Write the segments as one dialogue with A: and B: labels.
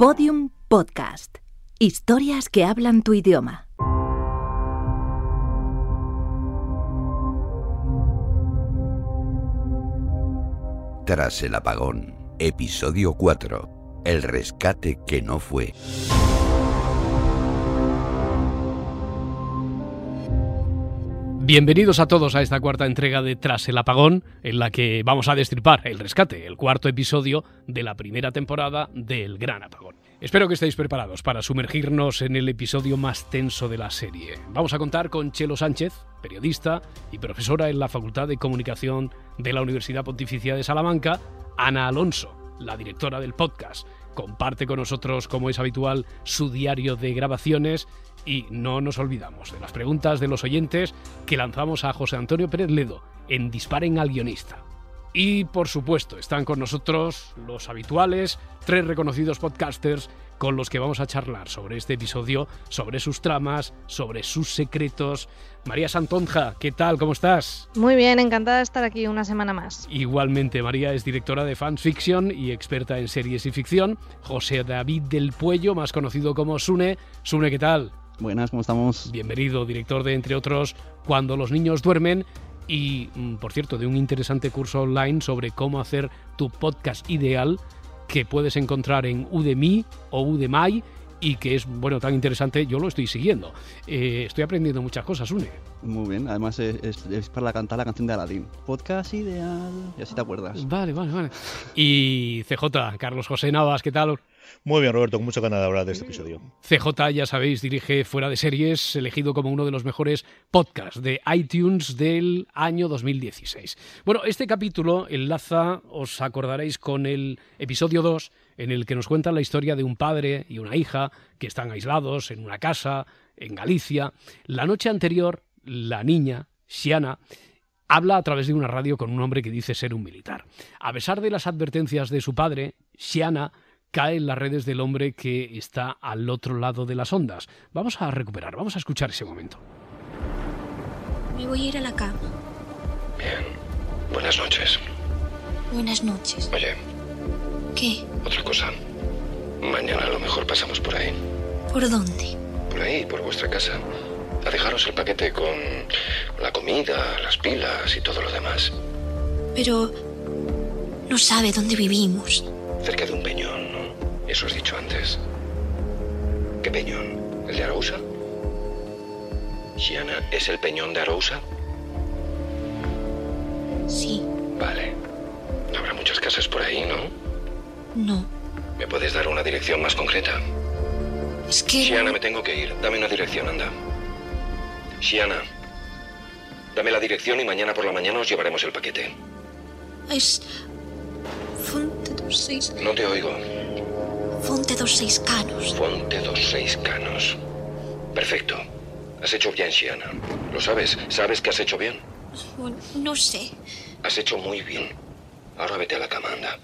A: Podium Podcast. Historias que hablan tu idioma.
B: Tras el apagón, episodio 4. El rescate que no fue.
C: Bienvenidos a todos a esta cuarta entrega de Tras el apagón, en la que vamos a destripar el rescate, el cuarto episodio de la primera temporada del Gran Apagón. Espero que estéis preparados para sumergirnos en el episodio más tenso de la serie. Vamos a contar con Chelo Sánchez, periodista y profesora en la Facultad de Comunicación de la Universidad Pontificia de Salamanca, Ana Alonso, la directora del podcast. Comparte con nosotros, como es habitual, su diario de grabaciones y no nos olvidamos de las preguntas de los oyentes que lanzamos a José Antonio Pérez Ledo en Disparen al guionista. Y por supuesto, están con nosotros los habituales, tres reconocidos podcasters con los que vamos a charlar sobre este episodio, sobre sus tramas, sobre sus secretos. María Santonja, ¿qué tal? ¿Cómo estás?
D: Muy bien, encantada de estar aquí una semana más.
C: Igualmente, María es directora de Fans Fiction y experta en series y ficción. José David del Puello, más conocido como Sune. Sune, ¿qué tal?
E: Buenas, ¿cómo estamos?
C: Bienvenido, director de, entre otros, Cuando los niños duermen y, mm, por cierto, de un interesante curso online sobre cómo hacer tu podcast ideal que puedes encontrar en Udemy o Udemy y que es, bueno, tan interesante, yo lo estoy siguiendo. Eh, estoy aprendiendo muchas cosas, Une.
E: Muy bien, además es, es- es para cantar la canción de Aladdin. Podcast ideal, y así te acuerdas.
C: Vale, vale, vale. Y CJ, Carlos José Navas, ¿qué tal?
F: Muy bien, Roberto, con mucho ganas de hablar de este episodio.
C: CJ, ya sabéis, dirige Fuera de Series, elegido como uno de los mejores podcasts de iTunes del año 2016. Bueno, este capítulo enlaza, os acordaréis, con el episodio 2, en el que nos cuentan la historia de un padre y una hija que están aislados en una casa en Galicia. La noche anterior, la niña, Siana, habla a través de una radio con un hombre que dice ser un militar. A pesar de las advertencias de su padre, Siana cae en las redes del hombre que está al otro lado de las ondas. Vamos a recuperar, vamos a escuchar ese momento.
G: Me voy a ir a la cama.
H: Bien. Buenas noches.
G: Buenas noches.
H: Oye,
G: ¿Qué?
H: otra cosa. Mañana a lo mejor pasamos por ahí.
G: ¿Por dónde?
H: Por ahí, por vuestra casa. A dejaros el paquete con la comida, las pilas y todo lo demás.
G: Pero no sabe dónde vivimos.
H: Cerca de un peñón. Eso has dicho antes. ¿Qué peñón? ¿El de Arousa? Shiana, ¿es el peñón de Arousa?
G: Sí.
H: Vale. Habrá muchas casas por ahí, ¿no?
G: No.
H: ¿Me puedes dar una dirección más concreta?
G: Es que...
H: Shiana, me tengo que ir. Dame una dirección, anda. Shiana, dame la dirección y mañana por la mañana os llevaremos el paquete.
G: Es... Fonte dos seis...
H: No te oigo.
G: Fonte dos seis canos.
H: Fonte dos seis canos. Perfecto. Has hecho bien, Shiana. ¿Lo sabes? ¿Sabes que has hecho bien?
G: Bueno, no sé.
H: Has hecho muy bien. Ahora vete a la cama, anda.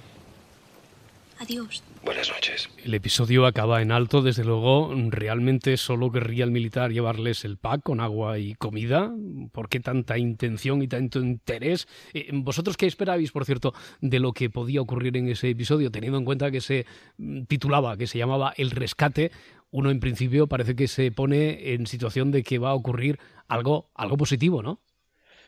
G: Adiós.
H: Buenas noches.
C: El episodio acaba en alto, desde luego. ¿Realmente solo querría el militar llevarles el pack con agua y comida? ¿Por qué tanta intención y tanto interés? Eh, ¿Vosotros qué esperabais, por cierto, de lo que podía ocurrir en ese episodio, teniendo en cuenta que se mm, titulaba, que se llamaba El Rescate? Uno, en principio, parece que se pone en situación de que va a ocurrir algo, algo positivo, ¿no?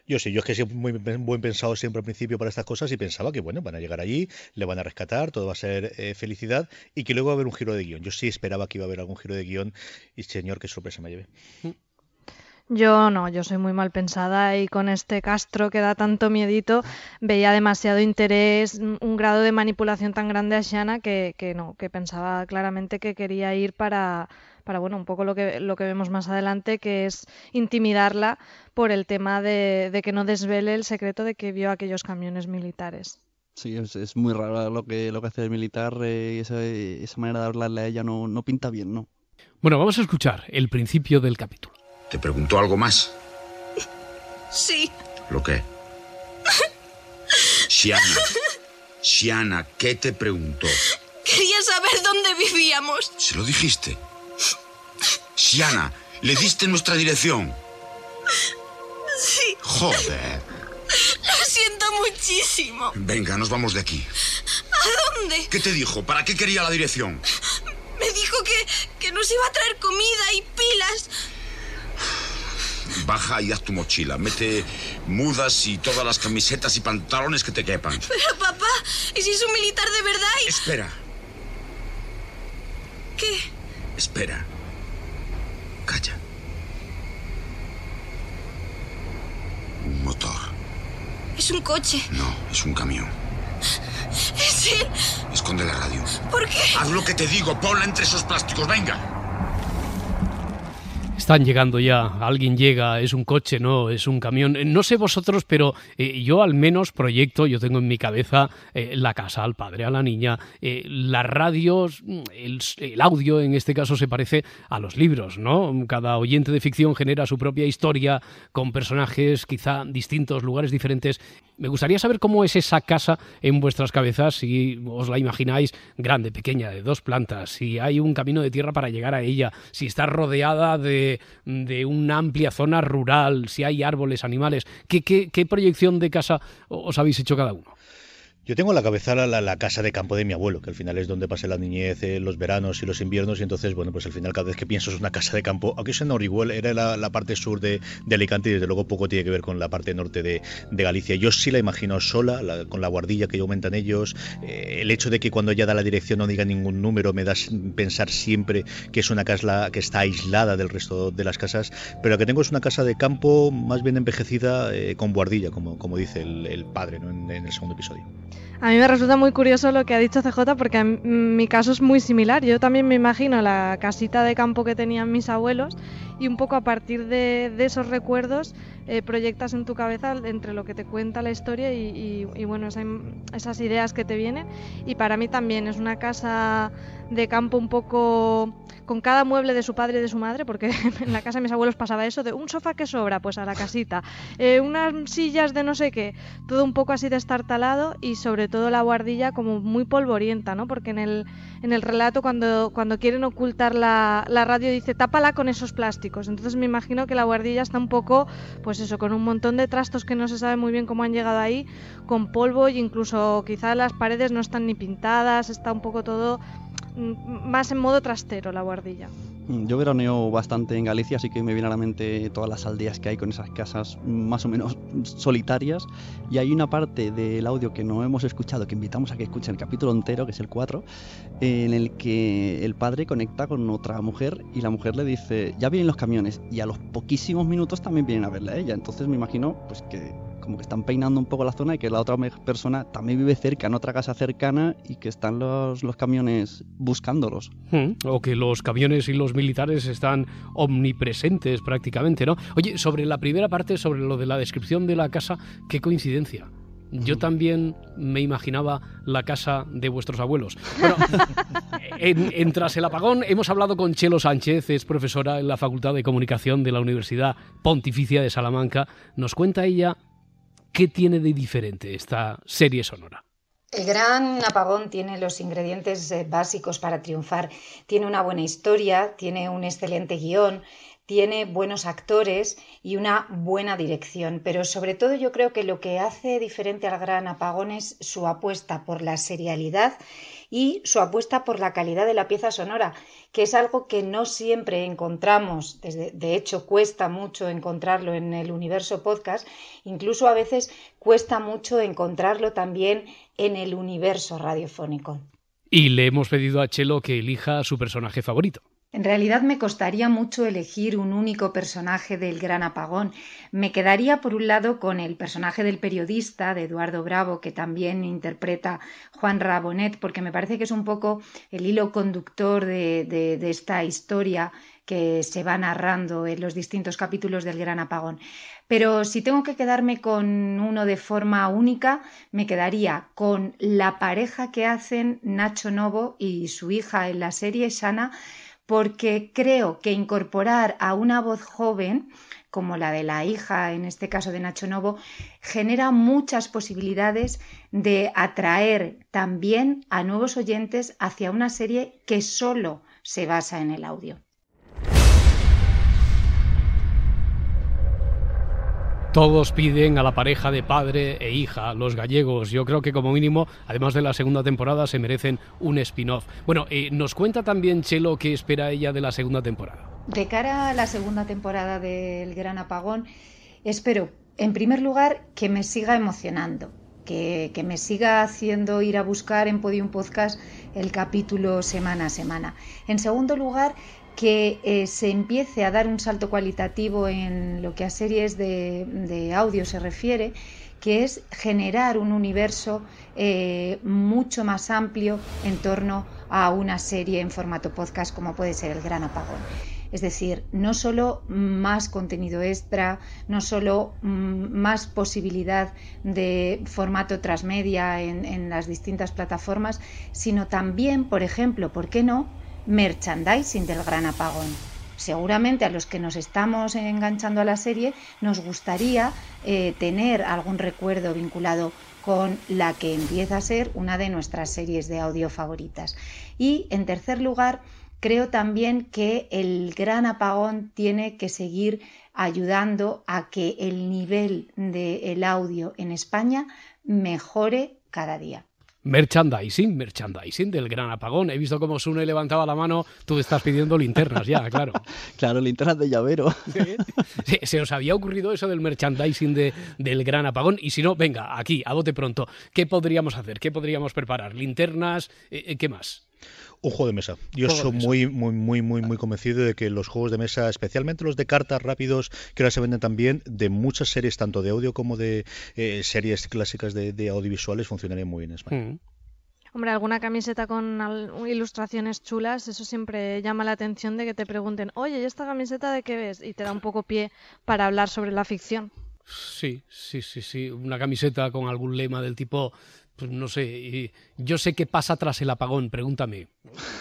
F: Yo sí, yo es que soy muy buen pensado siempre al principio para estas cosas y pensaba que, bueno, van a llegar allí, le van a rescatar, todo va a ser eh, felicidad y que luego va a haber un giro de guion. Yo sí esperaba que iba a haber algún giro de guion y, señor, qué sorpresa me llevé.
D: Yo no, yo soy muy mal pensada y con este Castro que da tanto miedito veía demasiado interés, un un grado de manipulación tan grande a Shanna que, que no, que pensaba claramente que quería ir para, para bueno, un poco lo que, lo que vemos más adelante, que es intimidarla por el tema de, de que no desvele el secreto de que vio aquellos camiones militares.
E: Sí, es, es muy raro lo que, lo que hace el militar eh, y esa, esa manera de hablarle a ella no, no pinta bien, ¿no?
C: Bueno, vamos a escuchar el principio del capítulo.
I: ¿Te preguntó algo más?
G: Sí.
I: ¿Lo qué? Shiana. Shiana, ¿qué te preguntó?
G: Quería saber dónde vivíamos.
I: ¿Se lo dijiste? Shiana, ¿le diste nuestra dirección?
G: Sí.
I: Joder.
G: Lo siento muchísimo.
I: Venga, nos vamos de aquí.
G: ¿A dónde?
I: ¿Qué te dijo? ¿Para qué quería la dirección?
G: Me dijo que, que nos iba a traer comida y pilas.
I: Baja y haz tu mochila. Mete mudas y todas las camisetas y pantalones que te quepan.
G: Pero papá, ¿y si es un militar de verdad? Y...
I: Espera,
G: ¿Qué?
I: espera. Calla. Un motor.
G: Es un coche.
I: No, es un camión.
G: Es él.
I: Esconde la radio.
G: ¿Por qué?
I: Haz lo que te digo, ponla entre esos plásticos, venga.
C: Están llegando ya, alguien llega, es un coche, no, es un camión. Eh, No sé vosotros, pero eh, yo al menos proyecto, yo tengo en mi cabeza eh, la casa al padre, a la niña, eh, las radios, mm, el, el audio en este caso se parece a los libros, ¿no? Cada oyente de ficción genera su propia historia con personajes quizá distintos, lugares diferentes. Me gustaría saber cómo es esa casa en vuestras cabezas, si os la imagináis grande, pequeña, de dos plantas, si hay un camino de tierra para llegar a ella, si está rodeada de, de una amplia zona rural, si hay árboles, animales. ¿Qué, qué, qué proyección de casa os habéis hecho cada uno?
F: Yo tengo en la cabeza la, casa de campo de mi abuelo, que al final es donde pasé la niñez, eh, los veranos y los inviernos, y entonces, bueno, pues al final cada vez que pienso es una casa de campo, aunque es en Orihuel, era la, parte sur de, Alicante y desde luego poco tiene que ver con la parte norte de, Galicia. Yo sí la imagino sola, la- con la guardilla que aumentan ellos, eh, el hecho de que cuando ella da la dirección no diga ningún número me da pensar siempre que es una casa que está aislada del resto de las casas, pero la que tengo es una casa de campo más bien envejecida eh, con guardilla, como, dice el, padre ¿no? en el segundo episodio.
D: A mí me resulta muy curioso lo que ha dicho CJ porque en mi caso es muy similar. Yo también me imagino la casita de campo que tenían mis abuelos y un poco a partir de, de esos recuerdos eh, proyectas en tu cabeza entre lo que te cuenta la historia y, y- y, bueno, esa esas ideas que te vienen. Y para mí también es una casa de campo un poco con cada mueble de su padre y de su madre, porque en la casa de mis abuelos pasaba eso de un sofá que sobra, pues a la casita, eh, unas sillas de no sé qué, todo un poco así destartalado y sobre todo la guardilla como muy polvorienta, ¿no? Porque en el, en el relato cuando, cuando quieren ocultar la, la radio dice tápala con esos plásticos. Entonces me imagino que la guardilla está un poco, pues eso, con un montón de trastos que no se sabe muy bien cómo han llegado ahí, con polvo e incluso quizá las paredes no están ni pintadas, está un poco todo mm, más en modo trastero la guardilla.
E: Mm, Yo veraneo bastante en Galicia, así que me viene a la mente todas las aldeas que hay con esas casas más o menos solitarias. Y hay una parte del audio que no hemos escuchado, que invitamos a que escuchen el capítulo entero, que es el 4, en el que el padre conecta con otra mujer y la mujer le dice, ya vienen los camiones. Y a los poquísimos minutos también vienen a verla a ella. Entonces me imagino pues que como que están peinando un poco la zona y que la otra persona también vive cerca, en otra casa cercana, y que están los, los camiones buscándolos.
C: Mm, O que los camiones y los militares están omnipresentes prácticamente, ¿no? Oye, sobre la primera parte, sobre lo de la descripción de la casa, qué coincidencia. Yo también me imaginaba la casa de vuestros abuelos. Bueno, en, en Tras el Apagón hemos hablado con Chelo Sánchez, es profesora en la Facultad de Comunicación de la Universidad Pontificia de Salamanca. Nos cuenta ella qué tiene de diferente esta serie sonora.
J: El gran apagón tiene los ingredientes eh, básicos para triunfar. Tiene una buena historia, tiene un excelente guion, tiene buenos actores y una buena dirección. Pero sobre todo yo creo que lo que hace diferente al gran apagón es su apuesta por la serialidad y su apuesta por la calidad de la pieza sonora, que es algo que no siempre encontramos, desde- de hecho cuesta mucho encontrarlo en el universo podcast, incluso a veces cuesta mucho encontrarlo también en el universo radiofónico.
C: Y le hemos pedido a Chelo que elija su personaje favorito.
J: En realidad me costaría mucho elegir un único personaje del gran apagón. Me quedaría por un lado con el personaje del periodista, de Eduardo Bravo, que también interpreta Juan Rabonet, porque me parece que es un poco el hilo conductor de, esta historia que se va narrando en los distintos capítulos del gran apagón. Pero si tengo que quedarme con uno de forma única, me quedaría con la pareja que hacen Nacho Novo y su hija en la serie, Shana, porque creo que incorporar a una voz joven, como la de la hija, en este caso de Nacho Novo, genera muchas posibilidades de atraer también a nuevos oyentes hacia una serie que solo se basa en el audio.
C: Todos piden a la pareja de padre e hija, los gallegos. Yo creo que como mínimo, además de la segunda temporada, se merecen un spin-off. Bueno, eh, nos cuenta también Chelo qué espera ella de la segunda temporada.
J: De cara a la segunda temporada del Gran Apagón, espero, en primer lugar, que me siga emocionando. Que, que, me siga haciendo ir a buscar en Podium Podcast el capítulo semana a semana. En segundo lugar, que eh, se empiece a dar un salto cualitativo en lo que a series de, audio se refiere, que es generar un universo eh, mucho más amplio en torno a una serie en formato podcast como puede ser El Gran Apagón. Es decir, no solo más contenido extra, no solo mm, más posibilidad de formato transmedia en, en las distintas plataformas, sino también, por ejemplo, ¿por qué no? Merchandising del gran apagón. Seguramente a los que nos estamos enganchando a la serie nos gustaría eh, tener algún recuerdo vinculado con la que empieza a ser una de nuestras series de audio favoritas. Y en tercer lugar, creo también que el gran apagón tiene que seguir ayudando a que el nivel del audio en España mejore cada día.
C: Merchandising, merchandising del gran apagón. He visto cómo Sune levantaba la mano, tú estás pidiendo linternas ya, claro.
E: claro, linternas de llavero.
C: ¿Se, os había ocurrido eso del merchandising de, del gran apagón? Y si no, venga, aquí, a bote pronto. ¿Qué podríamos hacer? ¿Qué podríamos preparar? ¿Linternas? Eh, eh, ¿Qué más?
F: Un juego de mesa. Yo soy muy, muy, muy, muy, muy convencido de que los juegos de mesa, especialmente los de cartas rápidos, que ahora se venden también, de muchas series, tanto de audio como de eh, series clásicas de, audiovisuales, funcionarían muy bien en España. Mm.
D: Hombre, alguna camiseta con ilustraciones chulas, eso siempre llama la atención de que te pregunten, oye, ¿y esta camiseta de qué ves? Y te da un poco pie para hablar sobre la ficción.
C: Sí, sí, sí, sí. Una camiseta con algún lema del tipo pues no sé, yo sé qué pasa tras el apagón, pregúntame.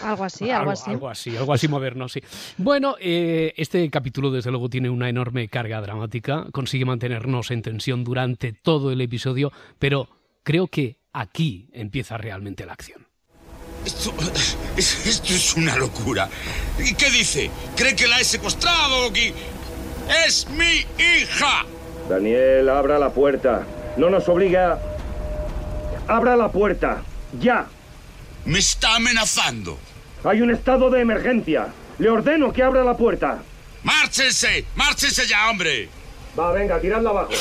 D: Algo así, algo, así.
C: Algo así, algo así moderno, sí. Bueno, eh, este capítulo desde luego tiene una enorme carga dramática, consigue mantenernos en tensión durante todo el episodio, pero creo que aquí empieza realmente la acción.
I: Esto, esto es una locura. ¿Y qué dice? ¿Cree que la he secuestrado? ¡Es mi hija!
K: Daniel, abra la puerta. No nos obliga Abra la puerta. Ya.
I: Me está amenazando.
K: Hay un estado de emergencia. Le ordeno que abra la puerta.
I: ¡Márchense! ¡Márchense ya, hombre!
K: Va, venga, tiradla abajo.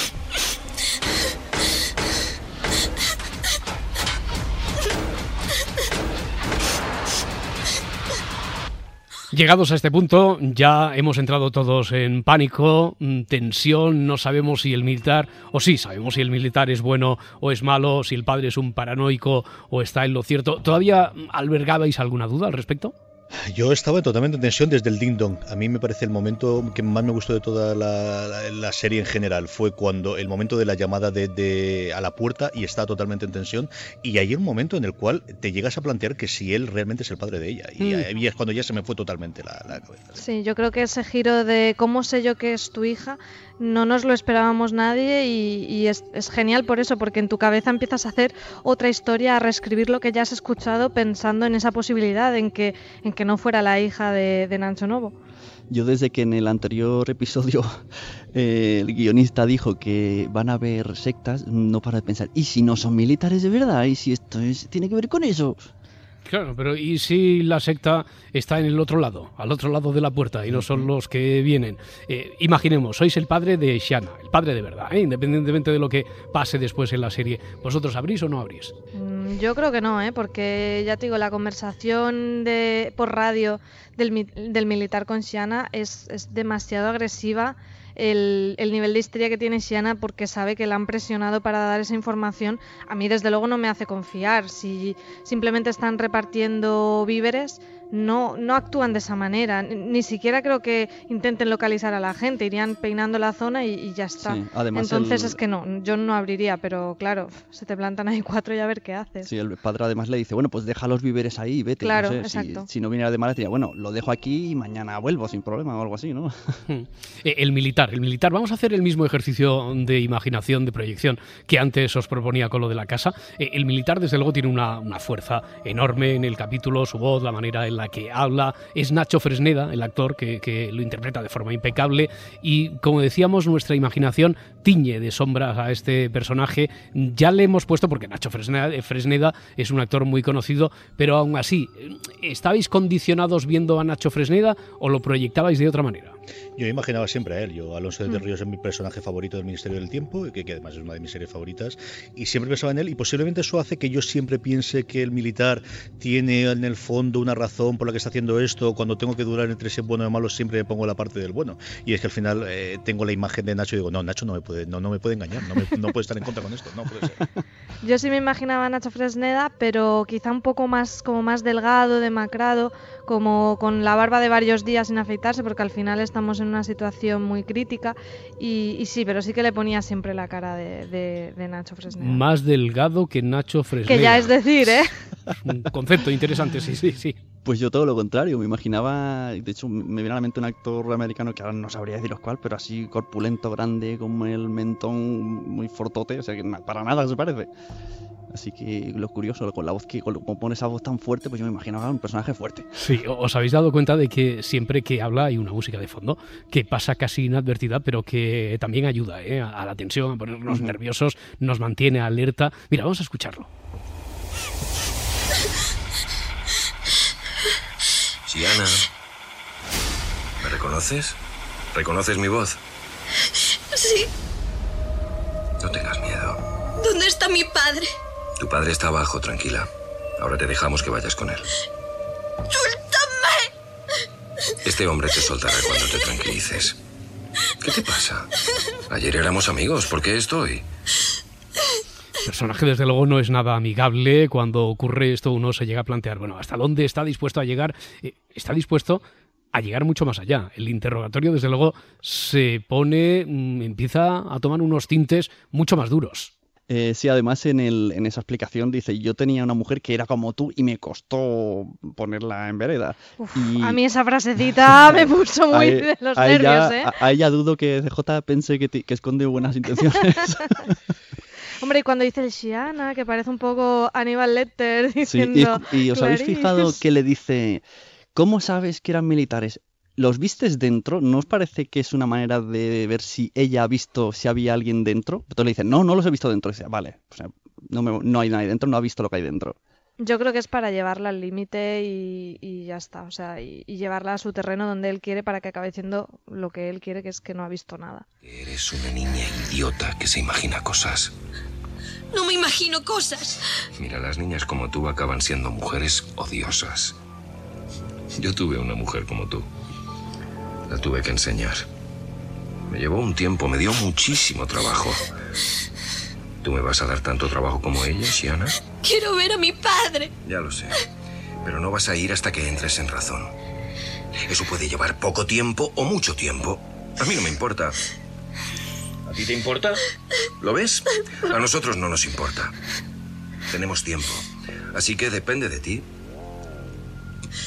C: Llegados a este punto, ya hemos entrado todos en pánico, mm, tensión, no sabemos si el militar, o sí, sabemos si el militar es bueno o es malo, si el padre es un paranoico o está en lo cierto. ¿Todavía albergabais alguna duda al respecto?
F: Yo estaba totalmente en tensión desde el Ding Dong. A mí me parece el momento que más me gustó de toda la, serie en general. Fue cuando el momento de la llamada de, a la puerta y está totalmente en tensión. Y hay un momento en el cual te llegas a plantear que si él realmente es el padre de ella. Y mm. ahí es cuando ya se me fue totalmente la, la cabeza.
D: Sí, yo creo que ese giro de cómo sé yo que es tu hija no nos lo esperábamos nadie y, es, genial por eso, porque en tu cabeza empiezas a hacer otra historia, a reescribir lo que ya has escuchado pensando en esa posibilidad, en que, en que no fuera la hija de, de Nancho Novo.
E: Yo desde que en el anterior episodio eh, el guionista dijo que van a haber sectas, no para de pensar, ¿y si no son militares de verdad? ¿Y si esto tiene que ver con eso?
C: Claro, pero ¿y si la secta está en el otro lado, al otro lado de la puerta, y no son los que vienen? Eh, imaginemos, sois el padre de Shanna, el padre de verdad, ¿eh? independientemente de lo que pase después en la serie. ¿Vosotros abrís o no abrís?
D: Mm, yo creo que no, ¿eh? porque ya te digo, la conversación de, por radio del, del militar con Shanna es, es demasiado agresiva el, nivel de histeria que tiene Siana porque sabe que la han presionado para dar esa información, a mí desde luego no me hace confiar. Si simplemente están repartiendo víveres, no, no actúan de esa manera. Ni siquiera creo que intenten localizar a la gente, irían peinando la zona y, ya está. Entonces es que no, yo no abriría, pero claro, se te plantan ahí cuatro y a ver qué haces.
E: Sí, el padre además le dice, bueno, pues deja los víveres ahí y vete.
D: Claro,
E: exacto. Si, no viniera de malas, diría, bueno, lo dejo aquí y mañana vuelvo sin problema o algo así, ¿no?
C: Eh, el militar, el militar, vamos a hacer el mismo ejercicio de imaginación, de proyección que antes os proponía con lo de la casa. Eh, el militar, desde luego, tiene una, una fuerza enorme en el capítulo, su voz, la manera en la que habla es Nacho Fresneda, el actor que, que lo interpreta de forma impecable y como decíamos nuestra imaginación tiñe de sombras a este personaje. Ya le hemos puesto, porque Nacho Fresneda, es un actor muy conocido, pero aún así, ¿estabais condicionados viendo a Nacho Fresneda o lo proyectabais de otra manera?
F: Yo imaginaba siempre a él. Yo, Alonso de mm. Ríos es mi personaje favorito del Ministerio del Tiempo, que, que, además es una de mis series favoritas, y siempre pensaba en él. Y posiblemente eso hace que yo siempre piense que el militar tiene en el fondo una razón por la que está haciendo esto. Cuando tengo que durar entre ser bueno y malo, siempre me pongo la parte del bueno. Y es que al final eh, tengo la imagen de Nacho y digo, no, Nacho no me puede no, no me puede engañar, no, no puede estar en contra con esto, no puede ser.
D: Yo sí me imaginaba a Nacho Fresneda, pero quizá un poco más, como más delgado, demacrado, como con la barba de varios días sin afeitarse, porque al final estamos en una situación muy crítica. Y, sí, pero sí que le ponía siempre la cara de, Nacho Fresneda.
C: Más delgado que Nacho Fresneda.
D: Que ya es decir, ¿eh?
C: Un concepto interesante, sí, sí, sí.
E: Pues yo todo lo contrario, me imaginaba, de hecho me viene a la mente un actor americano que ahora no sabría deciros cuál, pero así corpulento, grande, como el mentón muy fortote, o sea que para nada se parece. Así que lo curioso, con la voz que como pone esa voz tan fuerte, pues yo me imaginaba un personaje fuerte.
C: Sí, os habéis dado cuenta de que siempre que habla hay una música de fondo que pasa casi inadvertida, pero que también ayuda ¿eh? a la tensión, a ponernos nerviosos, nos mantiene alerta. Mira, vamos a escucharlo.
H: Siana, ¿me reconoces? ¿Reconoces mi voz?
G: Sí.
H: No tengas miedo.
G: ¿Dónde está mi padre?
H: Tu padre está abajo, tranquila. Ahora te dejamos que vayas con él.
G: ¡Suéltame!
H: Este hombre te soltará cuando te tranquilices. ¿Qué te pasa? Ayer éramos amigos, ¿por qué estoy?
C: El personaje, desde luego, no es nada amigable. Cuando ocurre esto, uno se llega a plantear, bueno, ¿hasta dónde está dispuesto a llegar? Eh, está dispuesto a llegar mucho más allá. El interrogatorio, desde luego, se pone, mm, empieza a tomar unos tintes mucho más duros.
E: Eh, sí, además en, el, en esa explicación dice, yo tenía una mujer que era como tú y me costó ponerla en vereda.
D: A mí esa frasecita me puso muy de los nervios, ¿eh?
E: A, ella dudo que CJ pense que, que esconde buenas intenciones.
D: Hombre, y cuando dice el Shiana, que parece un poco Aníbal Lecter diciendo...
E: Sí, y, os habéis fijado que le dice, ¿cómo sabes que eran militares? ¿Los vistes dentro? ¿No os parece que es una manera de ver si ella ha visto si había alguien dentro? Entonces le dice, no, no los he visto dentro. Y dice, vale, no, no hay nadie dentro, no ha visto lo que hay dentro.
D: Yo creo que es para llevarla al límite y, ya está, o sea, y, llevarla a su terreno donde él quiere para que acabe diciendo lo que él quiere, que es que no ha visto nada.
H: Eres una niña idiota que se imagina cosas.
G: No me imagino cosas.
H: Mira, las niñas como tú acaban siendo mujeres odiosas. Yo tuve una mujer como tú. La tuve que enseñar. Me llevó un tiempo, me dio muchísimo trabajo. ¿Tú me vas a dar tanto trabajo como ella, Shiana?
G: Quiero ver a mi padre.
H: Ya lo sé. Pero no vas a ir hasta que entres en razón. Eso puede llevar poco tiempo o mucho tiempo. A mí no me importa. ¿A ti te importa? ¿Lo ves? A nosotros no nos importa. Tenemos tiempo. Así que depende de ti.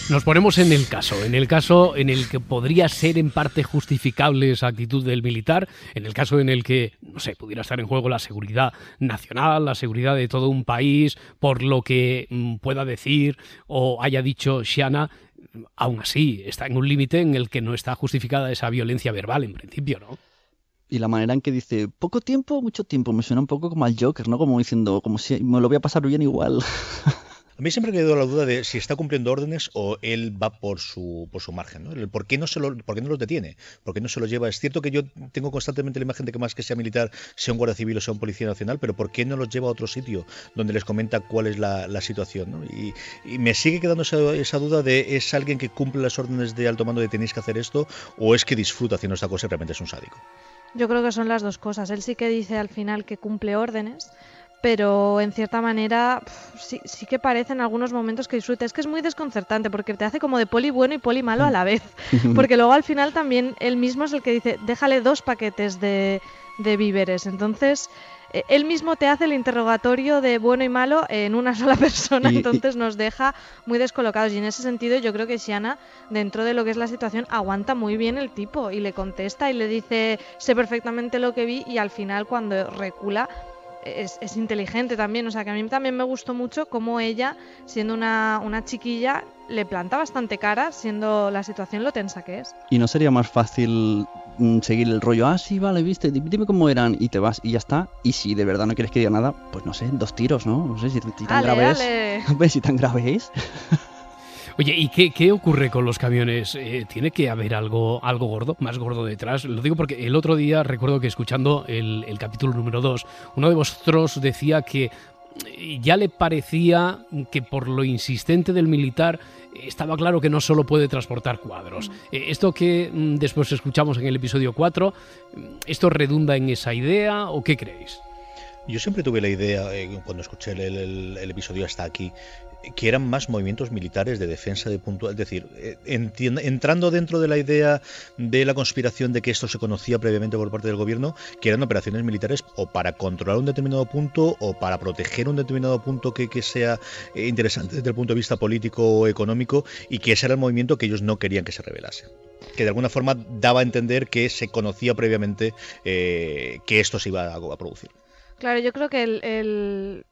C: Nos ponemos en el caso, en el caso en el que podría ser en parte justificable esa actitud del militar, en el caso en el que, no sé, pudiera estar en juego la seguridad nacional, la seguridad de todo un país, por lo que mm, pueda decir o haya dicho Shiana, aún así está en un límite en el que no está justificada esa violencia verbal en principio, ¿no?
E: Y la manera en que dice poco tiempo, mucho tiempo, me suena un poco como al Joker, ¿no? Como diciendo, como si me lo voy a pasar bien igual.
F: A mí siempre me quedado la duda de si está cumpliendo órdenes o él va por su, por su margen. ¿no? ¿Por, qué no se lo, ¿Por qué no los detiene? ¿Por qué no se los lleva? Es cierto que yo tengo constantemente la imagen de que más que sea militar, sea un guardia civil o sea un policía nacional, pero ¿por qué no los lleva a otro sitio donde les comenta cuál es la, situación? ¿no? Y, me sigue quedando esa, duda de ¿es alguien que cumple las órdenes de alto mando de tenéis que hacer esto o es que disfruta haciendo esta cosa y realmente es un sádico?
D: Yo creo que son las dos cosas. Él sí que dice al final que cumple órdenes, pero en cierta manera sí, sí, que parece en algunos momentos que disfruta. Es que es muy desconcertante porque te hace como de poli bueno y poli malo a la vez. Porque luego al final también él mismo es el que dice, déjale dos paquetes de, de víveres. Entonces, él mismo te hace el interrogatorio de bueno y malo en una sola persona, entonces nos deja muy descolocados. Y en ese sentido yo creo que Siana, dentro de lo que es la situación, aguanta muy bien el tipo y le contesta y le dice, sé perfectamente lo que vi y al final cuando recula es, es, inteligente también, o sea que a mí también me gustó mucho cómo ella, siendo una, una chiquilla, le planta bastante cara, siendo la situación lo tensa que es.
E: ¿Y no sería más fácil mm, seguir el rollo? Ah, sí, vale, viste, dime cómo eran y te vas y ya está. Y si de verdad no quieres que diga nada, pues no sé, dos tiros, ¿no? No sé si, si tan grave es. si tan grave es.
C: Oye, ¿y qué, qué, ocurre con los camiones? Eh, ¿Tiene que haber algo, algo gordo, más gordo detrás? Lo digo porque el otro día recuerdo que escuchando el, el capítulo número 2, uno de vosotros decía que ya le parecía que por lo insistente del militar estaba claro que no solo puede transportar cuadros. Mm. Eh, esto que mm, después escuchamos en el episodio 4, ¿esto redunda en esa idea o qué creéis?
F: Yo siempre tuve la idea, eh, cuando escuché el, episodio hasta aquí, que eran más movimientos militares de defensa de punto, es decir, eh, entrando dentro de la idea de la conspiración de que esto se conocía previamente por parte del gobierno, que eran operaciones militares o para controlar un determinado punto o para proteger un determinado punto que, que sea eh, interesante desde el punto de vista político o económico y que ese era el movimiento que ellos no querían que se revelase que de alguna forma daba a entender que se conocía previamente que esto se iba a producir.
D: Claro, yo creo que el,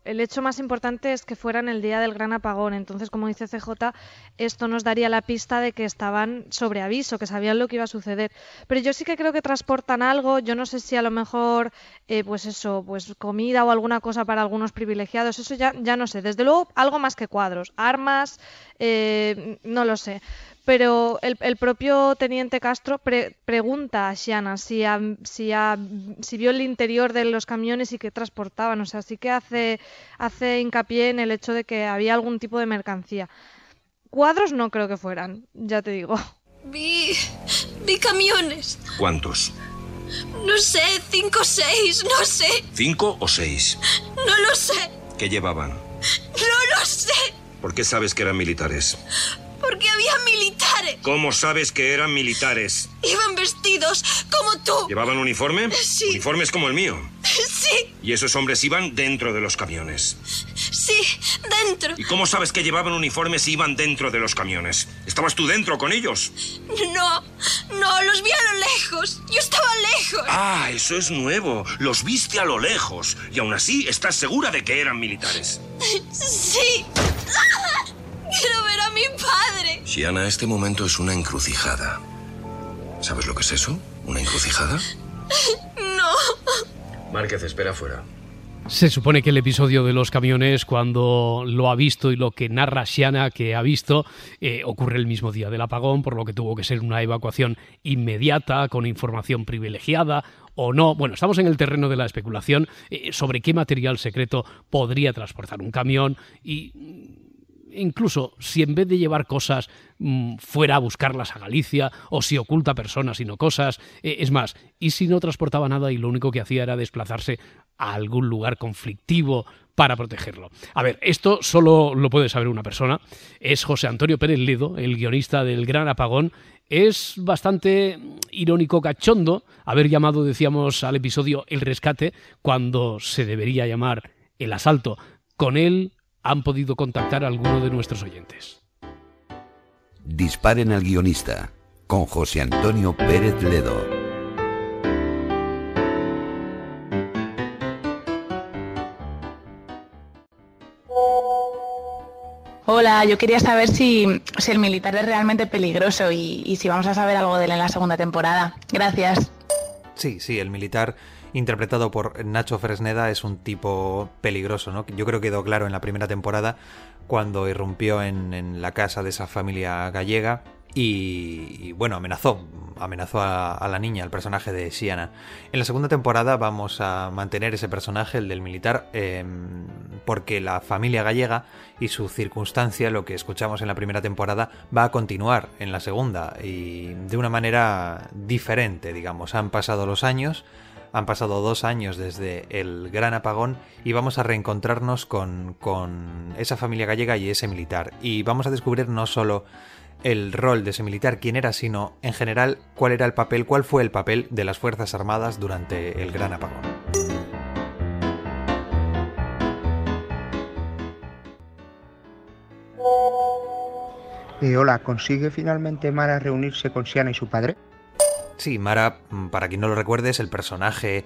D: el, hecho más importante es que fuera en el día del gran apagón. Entonces, como dice CJ, esto nos daría la pista de que estaban sobre aviso, que sabían lo que iba a suceder. Pero yo sí que creo que transportan algo. Yo no sé si a lo mejor, eh, pues eso, pues comida o alguna cosa para algunos privilegiados. Eso ya, ya no sé. Desde luego, algo más que cuadros. Armas, eh, no lo sé pero el, propio teniente Castro pregunta a Shiana si, si, si, vio el interior de los camiones y qué transportaban. O sea, sí que hace, hace hincapié en el hecho de que había algún tipo de mercancía. Cuadros no creo que fueran, ya te digo.
G: Vi. vi camiones.
H: ¿Cuántos?
G: No sé, cinco o seis, no sé.
H: ¿Cinco o seis?
G: No lo sé.
H: ¿Qué llevaban?
G: No lo sé.
H: ¿Por qué sabes que eran militares?
G: Porque había militares.
H: ¿Cómo sabes que eran militares?
G: Iban vestidos como tú.
H: ¿Llevaban uniforme?
G: Sí.
H: Uniformes como el mío.
G: Sí.
H: ¿Y esos hombres iban dentro de los camiones?
G: Sí, dentro.
H: ¿Y cómo sabes que llevaban uniformes y iban dentro de los camiones? ¿Estabas tú dentro con ellos?
G: No, no, los vi a lo lejos. Yo estaba lejos.
H: Ah, eso es nuevo. Los viste a lo lejos. Y aún así estás segura de que eran militares.
G: Sí. Quiero ver a mi padre.
H: Shiana, este momento es una encrucijada. ¿Sabes lo que es eso? ¿Una encrucijada?
G: No.
H: Márquez, espera afuera.
C: Se supone que el episodio de los camiones, cuando lo ha visto y lo que narra Shiana que ha visto, eh, ocurre el mismo día del apagón, por lo que tuvo que ser una evacuación inmediata, con información privilegiada o no. Bueno, estamos en el terreno de la especulación eh, sobre qué material secreto podría transportar un camión y incluso si en vez de llevar cosas mm, fuera a buscarlas a Galicia, o si oculta personas y no cosas, eh, es más, y si no transportaba nada y lo único que hacía era desplazarse a algún lugar conflictivo para protegerlo. A ver, esto solo lo puede saber una persona, es José Antonio Pérez Ledo, el guionista del Gran Apagón, es bastante irónico cachondo haber llamado, decíamos, al episodio El Rescate cuando se debería llamar El Asalto. Con él han podido contactar a alguno de nuestros oyentes.
B: Disparen al guionista con José Antonio Pérez Ledo.
L: Hola, yo quería saber si, el militar es realmente peligroso y, y si vamos a saber algo de él en la segunda temporada. Gracias.
M: Sí, sí, el militar interpretado por Nacho Fresneda, es un tipo peligroso, ¿no? Yo creo que quedó claro en la primera temporada cuando irrumpió en, la casa de esa familia gallega y, bueno, amenazó, amenazó a, la niña, al personaje de Siana. En la segunda temporada vamos a mantener ese personaje, el del militar, em, porque la familia gallega y su circunstancia, lo que escuchamos en la primera temporada, va a continuar en la segunda y de una manera diferente, digamos. Han pasado los años, han pasado dos años desde el gran apagón y vamos a reencontrarnos con, con esa familia gallega y ese militar. Y vamos a descubrir no solo el rol de ese militar, quién era, sino en general cuál era el papel, cuál fue el papel de las Fuerzas Armadas durante el gran apagón.
N: Eh, hola, ¿consigue finalmente Mara reunirse con Siana y su padre?
M: Sí, Mara, mm, para quien no lo recuerde, es el personaje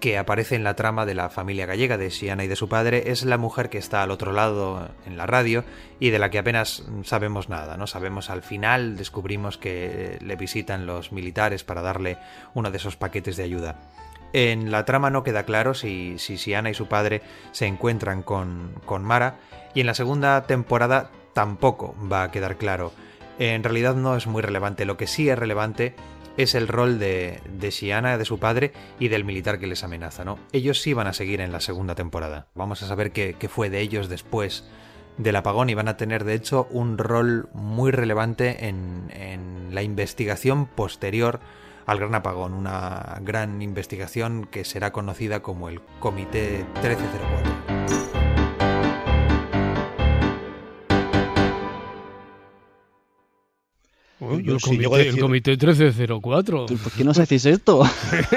M: que aparece en la trama de la familia gallega de Siana y de su padre es la mujer que está al otro lado en la radio y de la que apenas sabemos nada, ¿no? Sabemos al final, descubrimos que le visitan los militares para darle uno de esos paquetes de ayuda. En la trama no queda claro si, si Siana y su padre se encuentran con Mara y en la segunda temporada tampoco va a quedar claro. En realidad no es muy relevante, lo que sí es relevante es el rol de, de Shiana, de su padre y del militar que les amenaza, ¿no? Ellos sí van a seguir en la segunda temporada. Vamos a saber qué, qué fue de ellos después del apagón y van a tener de hecho un rol muy relevante en, en la investigación posterior al gran apagón, una gran investigación que será conocida como el Comité 1304.
C: Uy, el, comité, decir... el, comité, 1304.
E: ¿Por qué nos decís esto?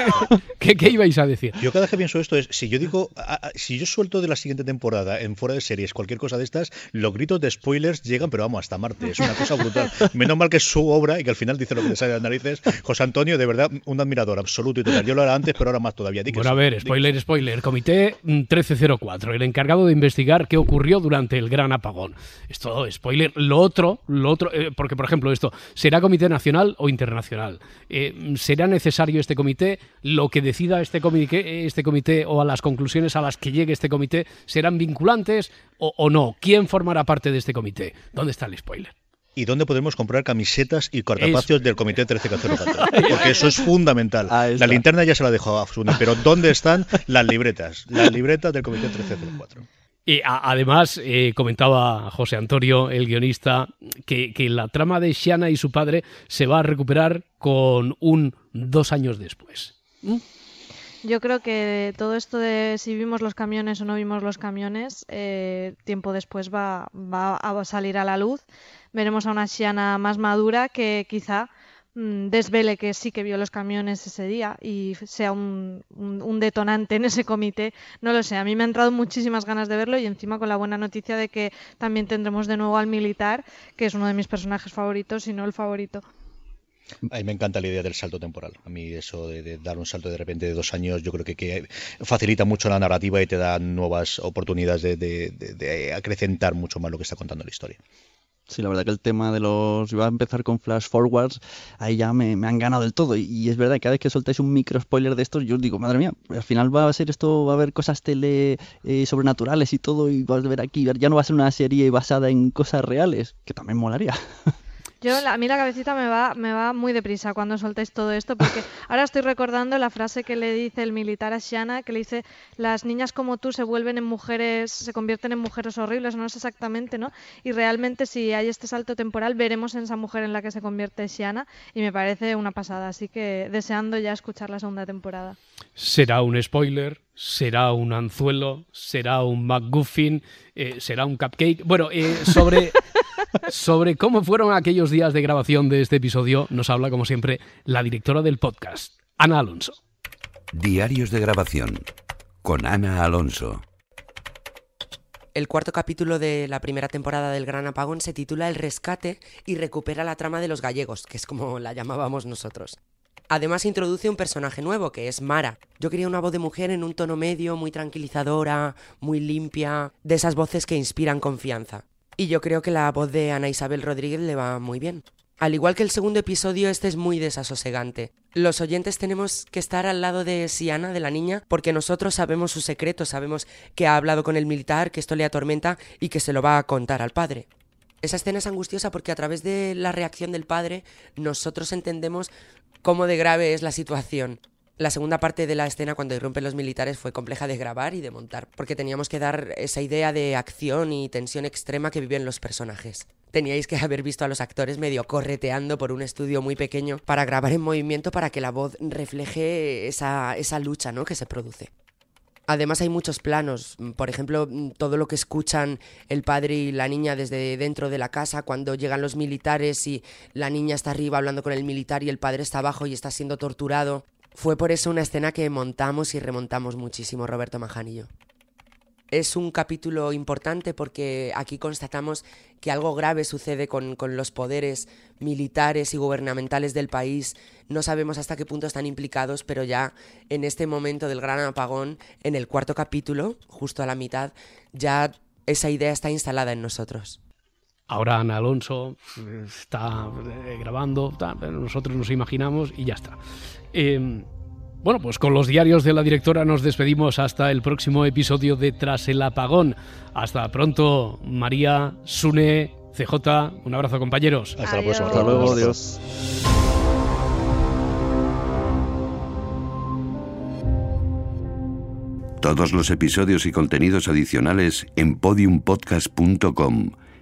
C: ¿Qué, ¿Qué, ibais a decir?
F: Yo cada vez que pienso esto es, si yo digo, a, a, si yo suelto de la siguiente temporada en fuera de series cualquier cosa de estas, los gritos de spoilers llegan, pero vamos, hasta Marte. Es una cosa brutal. Menos mal que es su obra y que al final dice lo que le sale de las narices. José Antonio, de verdad, un admirador absoluto y total. Yo lo era antes, pero ahora más todavía.
C: Di bueno, a ver, spoiler, di spoiler. Comité 1304, el encargado de investigar qué ocurrió durante el gran apagón. Esto, spoiler. Lo otro, lo otro, eh, porque por ejemplo esto, ¿será comité nacional o internacional? Eh, ¿Será necesario este comité? ¿Lo que decida este comité, este comité o a las conclusiones a las que llegue este comité serán vinculantes o, o no? ¿Quién formará parte de este comité? ¿Dónde está el spoiler?
F: y dónde podemos comprar camisetas y cortapacios es... del Comité 1304. Porque eso es fundamental. La linterna ya se la dejó a Afsuni, pero ¿dónde están las libretas? Las libretas del Comité 1304.
C: Y a, además, eh, comentaba José Antonio, el guionista, que, la trama de Shiana y su padre se va a recuperar con un dos años después.
D: Yo creo que todo esto de si vimos los camiones o no vimos los camiones, eh, tiempo después va, va, a salir a la luz. Veremos a una Shiana más madura que quizá desvele que sí que vio los camiones ese día y sea un, detonante en ese comité. No lo sé, a mí me ha entrado muchísimas ganas de verlo y encima con la buena noticia de que también tendremos de nuevo al militar, que es uno de mis personajes favoritos, si no el favorito.
F: A mí me encanta la idea del salto temporal. A mí eso de, dar un salto de repente de dos años, yo creo que, facilita mucho la narrativa y te da nuevas oportunidades de, de, de, acrecentar mucho más lo que está contando la historia.
E: Sí, la verdad que el tema de los... Iba a empezar con flash forwards, ahí ya me, han ganado del todo. Y, es verdad, cada vez que soltáis un micro spoiler de estos, yo digo, madre mía, al final va a ser esto, va a haber cosas tele eh, sobrenaturales y todo, y vas a ver aquí, ya no va a ser una serie basada en cosas reales, que también molaría.
D: Yo, a mí la cabecita me va, me va muy deprisa cuando soltáis todo esto, porque ahora estoy recordando la frase que le dice el militar a Shiana, que le dice, las niñas como tú se vuelven en mujeres, se convierten en mujeres horribles, no es exactamente, ¿no? Y realmente si hay este salto temporal, veremos en esa mujer en la que se convierte Shiana, y me parece una pasada, así que deseando ya escuchar la segunda temporada.
C: Será un spoiler, será un anzuelo, será un McGuffin, eh, será un cupcake. Bueno, eh, sobre... Sobre cómo fueron aquellos días de grabación de este episodio nos habla, como siempre, la directora del podcast, Ana Alonso.
B: Diarios de grabación con Ana Alonso.
O: El cuarto capítulo de la primera temporada del Gran Apagón se titula El rescate y recupera la trama de los gallegos, que es como la llamábamos nosotros. Además introduce un personaje nuevo, que es Mara. Yo quería una voz de mujer en un tono medio, muy tranquilizadora, muy limpia, de esas voces que inspiran confianza. Y yo creo que la voz de Ana Isabel Rodríguez le va muy bien. Al igual que el segundo episodio, este es muy desasosegante. Los oyentes tenemos que estar al lado de Siana, de la niña, porque nosotros sabemos su secreto, sabemos que ha hablado con el militar, que esto le atormenta y que se lo va a contar al padre. Esa escena es angustiosa porque a través de la reacción del padre nosotros entendemos cómo de grave es la situación. La segunda parte de la escena cuando irrumpen los militares fue compleja de grabar y de montar, porque teníamos que dar esa idea de acción y tensión extrema que viven los personajes. Teníais que haber visto a los actores medio correteando por un estudio muy pequeño para grabar en movimiento para que la voz refleje esa, esa lucha ¿no? que se produce. Además hay muchos planos, por ejemplo, todo lo que escuchan el padre y la niña desde dentro de la casa cuando llegan los militares y la niña está arriba hablando con el militar y el padre está abajo y está siendo torturado. Fue por eso una escena que montamos y remontamos muchísimo Roberto Maján y yo. Es un capítulo importante porque aquí constatamos que algo grave sucede con, los poderes militares y gubernamentales del país. No sabemos hasta qué punto están implicados, pero ya en este momento del gran apagón, en el cuarto capítulo, justo a la mitad, ya esa idea está instalada en nosotros.
C: Ahora Ana Alonso está eh, grabando, nosotros nos imaginamos y ya está. Em, bueno, pues con los diarios de la directora nos despedimos hasta el próximo episodio de Tras el apagón. Hasta pronto, María, Sune, CJ. Un abrazo, compañeros.
F: Hasta la próxima.
E: Hasta luego, adiós.
B: Todos los episodios y contenidos adicionales en podiumpodcast.com